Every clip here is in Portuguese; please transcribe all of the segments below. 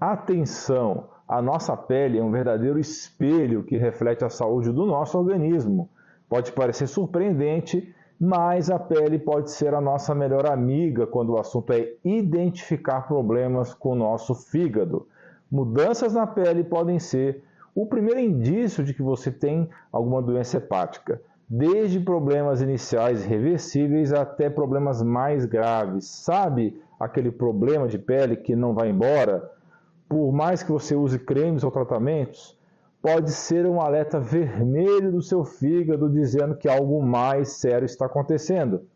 Atenção! A nossa pele é um verdadeiro espelho que reflete a saúde do nosso organismo. Pode parecer surpreendente, mas a pele pode ser a nossa melhor amiga quando o assunto é identificar problemas com o nosso fígado. Mudanças na pele podem ser o primeiro indício de que você tem alguma doença hepática, desde problemas iniciais reversíveis até problemas mais graves. Sabe aquele problema de pele que não vai embora? Por mais que você use cremes ou tratamentos, pode ser um alerta vermelho do seu fígado dizendo que algo mais sério está acontecendo.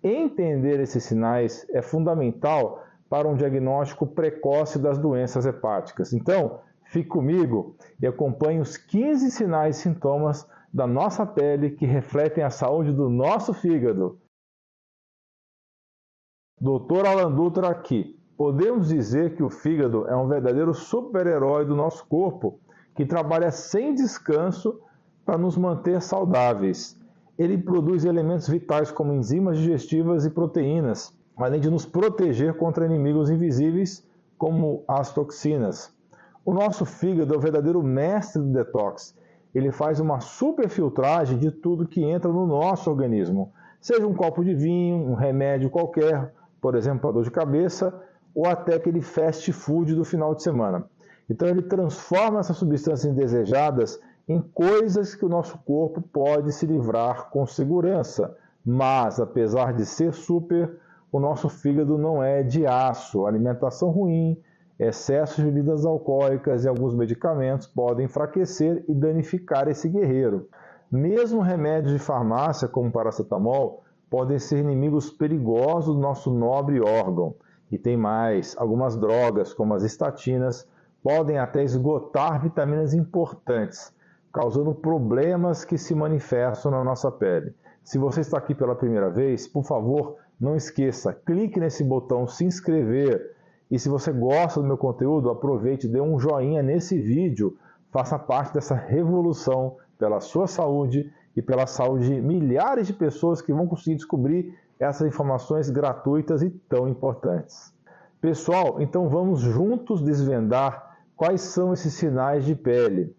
Entender esses sinais é fundamental para um diagnóstico precoce das doenças hepáticas. Então, fique comigo e acompanhe os 15 sinais e sintomas da nossa pele que refletem a saúde do nosso fígado. Dr. Alan Dutra aqui. Podemos dizer que o fígado é um verdadeiro super-herói do nosso corpo que trabalha sem descanso para nos manter saudáveis. Ele produz elementos vitais como enzimas digestivas e proteínas, além de nos proteger contra inimigos invisíveis como as toxinas. O nosso fígado é o verdadeiro mestre do detox. Ele faz uma superfiltragem de tudo que entra no nosso organismo, seja um copo de vinho, um remédio qualquer, por exemplo, para dor de cabeça, ou até aquele fast food do final de semana. Então ele transforma essas substâncias indesejadas em coisas que o nosso corpo pode se livrar com segurança. Mas, apesar de ser super, o nosso fígado não é de aço. Alimentação ruim, excesso de bebidas alcoólicas e alguns medicamentos podem enfraquecer e danificar esse guerreiro. Mesmo remédios de farmácia, como paracetamol, podem ser inimigos perigosos do nosso nobre órgão. E tem mais: algumas drogas, como as estatinas, podem até esgotar vitaminas importantes, causando problemas que se manifestam na nossa pele. Se você está aqui pela primeira vez, por favor, não esqueça, clique nesse botão se inscrever. E se você gosta do meu conteúdo, aproveite dê um joinha nesse vídeo. Faça parte dessa revolução pela sua saúde e pela saúde de milhares de pessoas que vão conseguir descobrir essas informações gratuitas e tão importantes. Pessoal, então vamos juntos desvendar Quais são esses sinais de pele?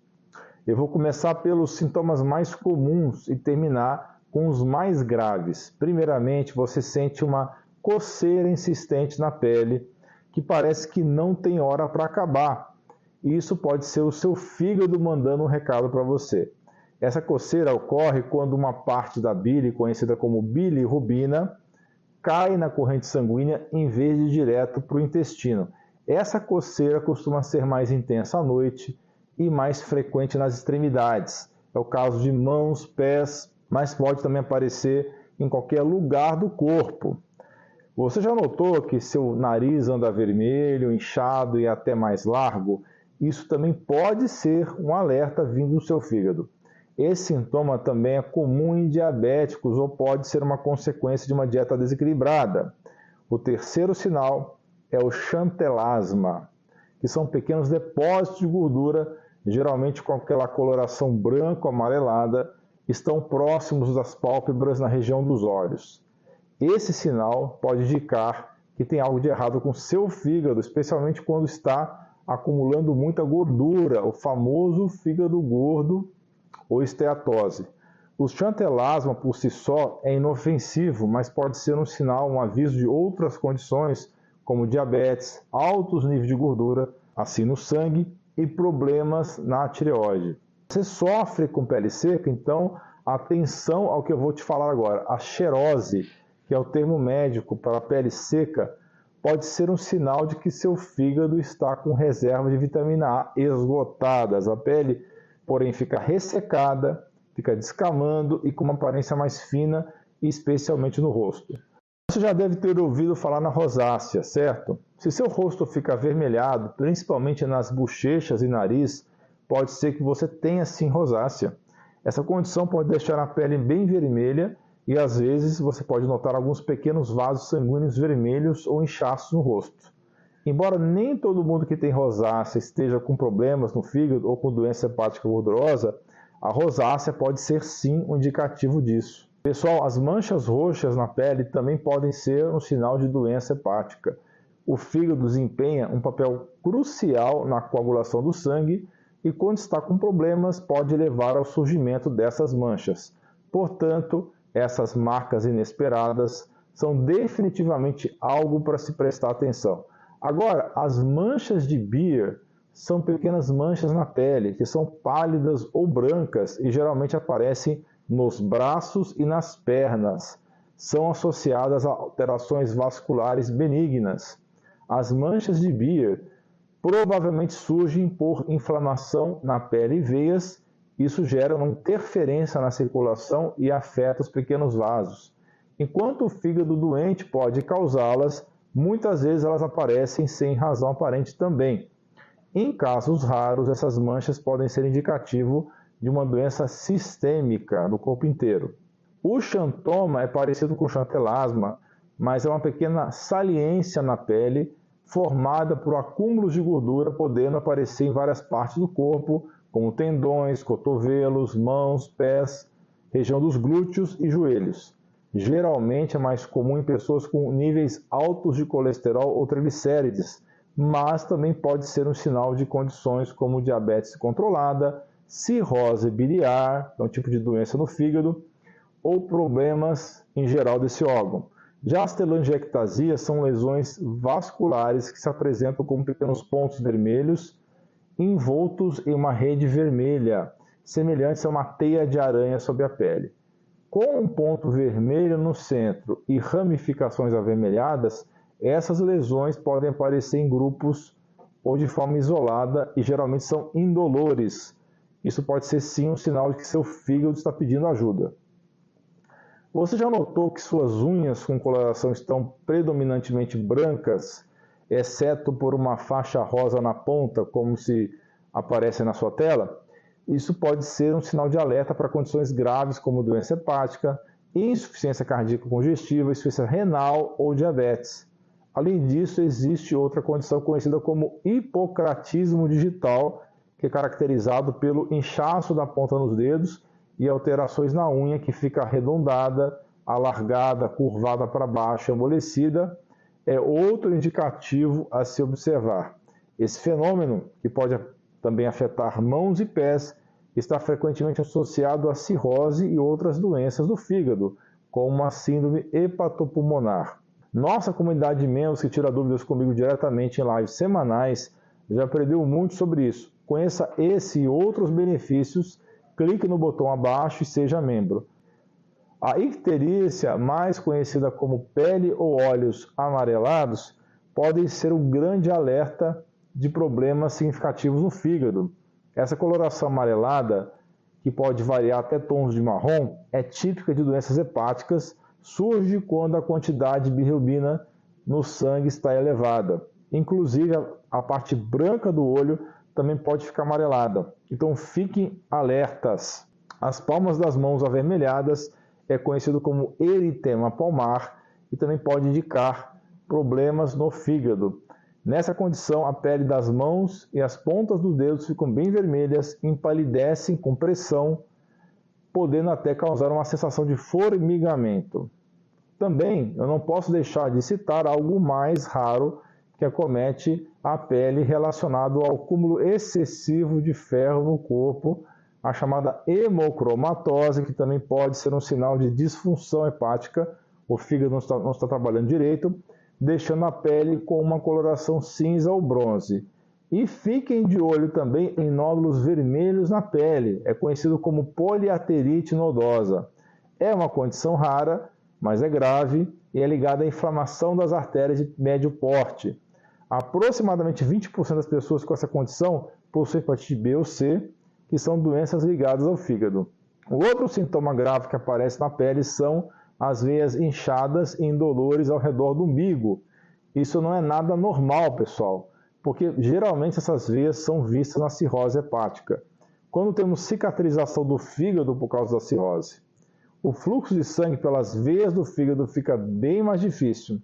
Eu vou começar pelos sintomas mais comuns e terminar com os mais graves. Primeiramente, você sente uma coceira insistente na pele que parece que não tem hora para acabar. E isso pode ser o seu fígado mandando um recado para você. Essa coceira ocorre quando uma parte da bile, conhecida como bilirrubina, cai na corrente sanguínea em vez de direto para o intestino. Essa coceira costuma ser mais intensa à noite e mais frequente nas extremidades. É o caso de mãos, pés, mas pode também aparecer em qualquer lugar do corpo. Você já notou que seu nariz anda vermelho, inchado e até mais largo? Isso também pode ser um alerta vindo do seu fígado. Esse sintoma também é comum em diabéticos ou pode ser uma consequência de uma dieta desequilibrada. O terceiro sinal é o chantelasma, que são pequenos depósitos de gordura, geralmente com aquela coloração branco-amarelada, estão próximos das pálpebras na região dos olhos. Esse sinal pode indicar que tem algo de errado com seu fígado, especialmente quando está acumulando muita gordura, o famoso fígado gordo ou esteatose. O chantelasma por si só é inofensivo, mas pode ser um sinal, um aviso de outras condições como diabetes, altos níveis de gordura, assim no sangue, e problemas na tireoide. Você sofre com pele seca, então atenção ao que eu vou te falar agora. A xerose, que é o termo médico para pele seca, pode ser um sinal de que seu fígado está com reservas de vitamina A esgotadas. A pele, porém, fica ressecada, fica descamando e com uma aparência mais fina, especialmente no rosto. Você já deve ter ouvido falar na rosácea, certo? Se seu rosto fica avermelhado, principalmente nas bochechas e nariz, pode ser que você tenha sim rosácea. Essa condição pode deixar a pele bem vermelha e às vezes você pode notar alguns pequenos vasos sanguíneos vermelhos ou inchaços no rosto. Embora nem todo mundo que tem rosácea esteja com problemas no fígado ou com doença hepática gordurosa, a rosácea pode ser sim um indicativo disso. Pessoal, as manchas roxas na pele também podem ser um sinal de doença hepática. O fígado desempenha um papel crucial na coagulação do sangue e, quando está com problemas, pode levar ao surgimento dessas manchas. Portanto, essas marcas inesperadas são definitivamente algo para se prestar atenção. Agora, as manchas de Beer são pequenas manchas na pele que são pálidas ou brancas e geralmente aparecem nos braços e nas pernas. São associadas a alterações vasculares benignas. As manchas de Beer provavelmente surgem por inflamação na pele e veias. Isso gera uma interferência na circulação e afeta os pequenos vasos. Enquanto o fígado doente pode causá-las, Muitas vezes elas aparecem sem razão aparente também. Em casos raros, essas manchas podem ser indicativo de uma doença sistêmica no corpo inteiro. O xantoma é parecido com o chantelasma, mas é uma pequena saliência na pele formada por acúmulos de gordura podendo aparecer em várias partes do corpo, como tendões, cotovelos, mãos, pés, região dos glúteos e joelhos. Geralmente é mais comum em pessoas com níveis altos de colesterol ou triglicérides, mas também pode ser um sinal de condições como diabetes controlada, cirrose biliar, é um tipo de doença no fígado, ou problemas em geral desse órgão. Já as telangiectasias são lesões vasculares que se apresentam como pequenos pontos vermelhos envoltos em uma rede vermelha, semelhantes a uma teia de aranha sobre a pele. Com um ponto vermelho no centro e ramificações avermelhadas, essas lesões podem aparecer em grupos ou de forma isolada e geralmente são indolores. Isso pode ser sim um sinal de que seu fígado está pedindo ajuda. Você já notou que suas unhas com coloração estão predominantemente brancas, exceto por uma faixa rosa na ponta, como se aparece na sua tela? Isso pode ser um sinal de alerta para condições graves como doença hepática, insuficiência cardíaca congestiva, insuficiência renal ou diabetes. Além disso, existe outra condição conhecida como hipocratismo digital, que é caracterizado pelo inchaço da ponta nos dedos e alterações na unha que fica arredondada, alargada, curvada para baixo, amolecida, é outro indicativo a se observar. Esse fenômeno, que pode também afetar mãos e pés, está frequentemente associado a cirrose e outras doenças do fígado, como a síndrome hepatopulmonar. Nossa comunidade de membros que tira dúvidas comigo diretamente em lives semanais já aprendeu muito sobre isso. Conheça esse e outros benefícios, clique no botão abaixo e seja membro. A icterícia, mais conhecida como pele ou olhos amarelados, pode ser um grande alerta de problemas significativos no fígado. Essa coloração amarelada, que pode variar até tons de marrom, é típica de doenças hepáticas, surge quando a quantidade de bilirrubina no sangue está elevada. Inclusive, a parte branca do olho também pode ficar amarelada. Então, fiquem alertas. As palmas das mãos avermelhadas é conhecido como eritema palmar e também pode indicar problemas no fígado. Nessa condição, a pele das mãos e as pontas dos dedos ficam bem vermelhas, empalidecem com pressão, podendo até causar uma sensação de formigamento. Também eu não posso deixar de citar algo mais raro que acomete a pele relacionado ao cúmulo excessivo de ferro no corpo, a chamada hemocromatose, que também pode ser um sinal de disfunção hepática, o fígado não está, não está trabalhando direito, deixando a pele com uma coloração cinza ou bronze. E fiquem de olho também em nódulos vermelhos na pele, é conhecido como poliarterite nodosa. É uma condição rara, mas é grave e é ligada à inflamação das artérias de médio porte. Aproximadamente 20% das pessoas com essa condição possuem hepatite B ou C, que são doenças ligadas ao fígado. O outro sintoma grave que aparece na pele são as veias inchadas e indolores ao redor do umbigo. Isso não é nada normal, pessoal, porque geralmente essas veias são vistas na cirrose hepática. Quando temos cicatrização do fígado por causa da cirrose, o fluxo de sangue pelas veias do fígado fica bem mais difícil.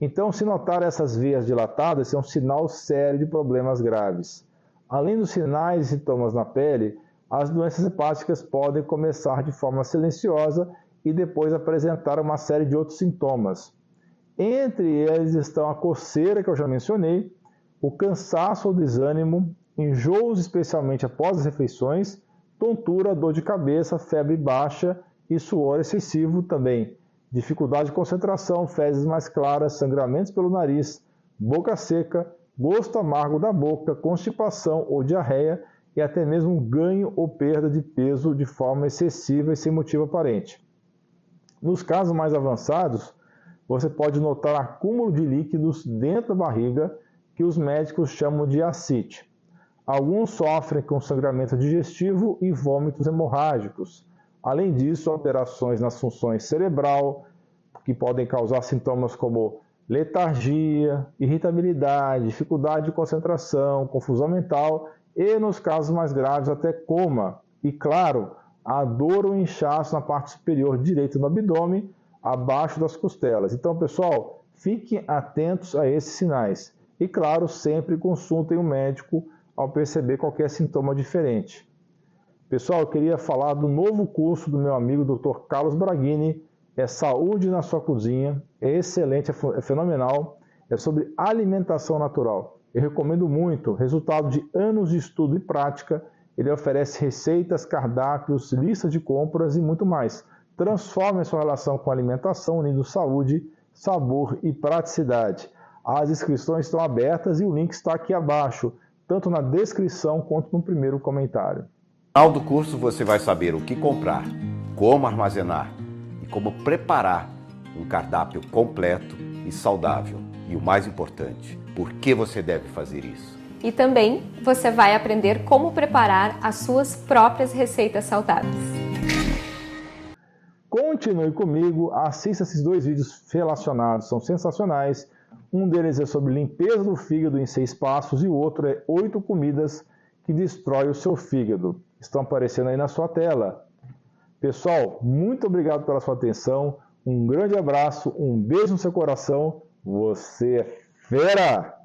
Então, se notar essas veias dilatadas, é um sinal sério de problemas graves. Além dos sinais e sintomas na pele, as doenças hepáticas podem começar de forma silenciosa e depois apresentar uma série de outros sintomas. Entre eles estão a coceira, que eu já mencionei, o cansaço ou desânimo, enjoos, especialmente após as refeições, tontura, dor de cabeça, febre baixa e suor excessivo também, dificuldade de concentração, fezes mais claras, sangramentos pelo nariz, boca seca, gosto amargo da boca, constipação ou diarreia e até mesmo ganho ou perda de peso de forma excessiva e sem motivo aparente. Nos casos mais avançados, você pode notar acúmulo de líquidos dentro da barriga que os médicos chamam de ascite. Alguns sofrem com sangramento digestivo e vômitos hemorrágicos. Além disso, alterações nas funções cerebral, que podem causar sintomas como letargia, irritabilidade, dificuldade de concentração, confusão mental e, nos casos mais graves, até coma. E, claro, a dor ou inchaço na parte superior direita do abdômen, abaixo das costelas. Então, pessoal, fiquem atentos a esses sinais. E, claro, sempre consultem o um médico ao perceber qualquer sintoma diferente. Pessoal, eu queria falar do novo curso do meu amigo Dr. Carlos Braghini, é Saúde na sua cozinha, é excelente, é, é fenomenal, é sobre alimentação natural. Eu recomendo muito, resultado de anos de estudo e prática, ele oferece receitas, cardápios, listas de compras e muito mais. Transforme sua relação com a alimentação, unindo saúde, sabor e praticidade. As inscrições estão abertas e o link está aqui abaixo, tanto na descrição quanto no primeiro comentário. No final do curso você vai saber o que comprar, como armazenar e como preparar um cardápio completo e saudável. E o mais importante, por que você deve fazer isso. E também você vai aprender como preparar as suas próprias receitas saudáveis. Continue comigo, assista esses dois vídeos relacionados, são sensacionais. Um deles é sobre limpeza do fígado em seis passos e o outro é oito comidas que destrói o seu fígado. Estão aparecendo aí na sua tela. Pessoal, muito obrigado pela sua atenção. Um grande abraço, um beijo no seu coração. Você é fera!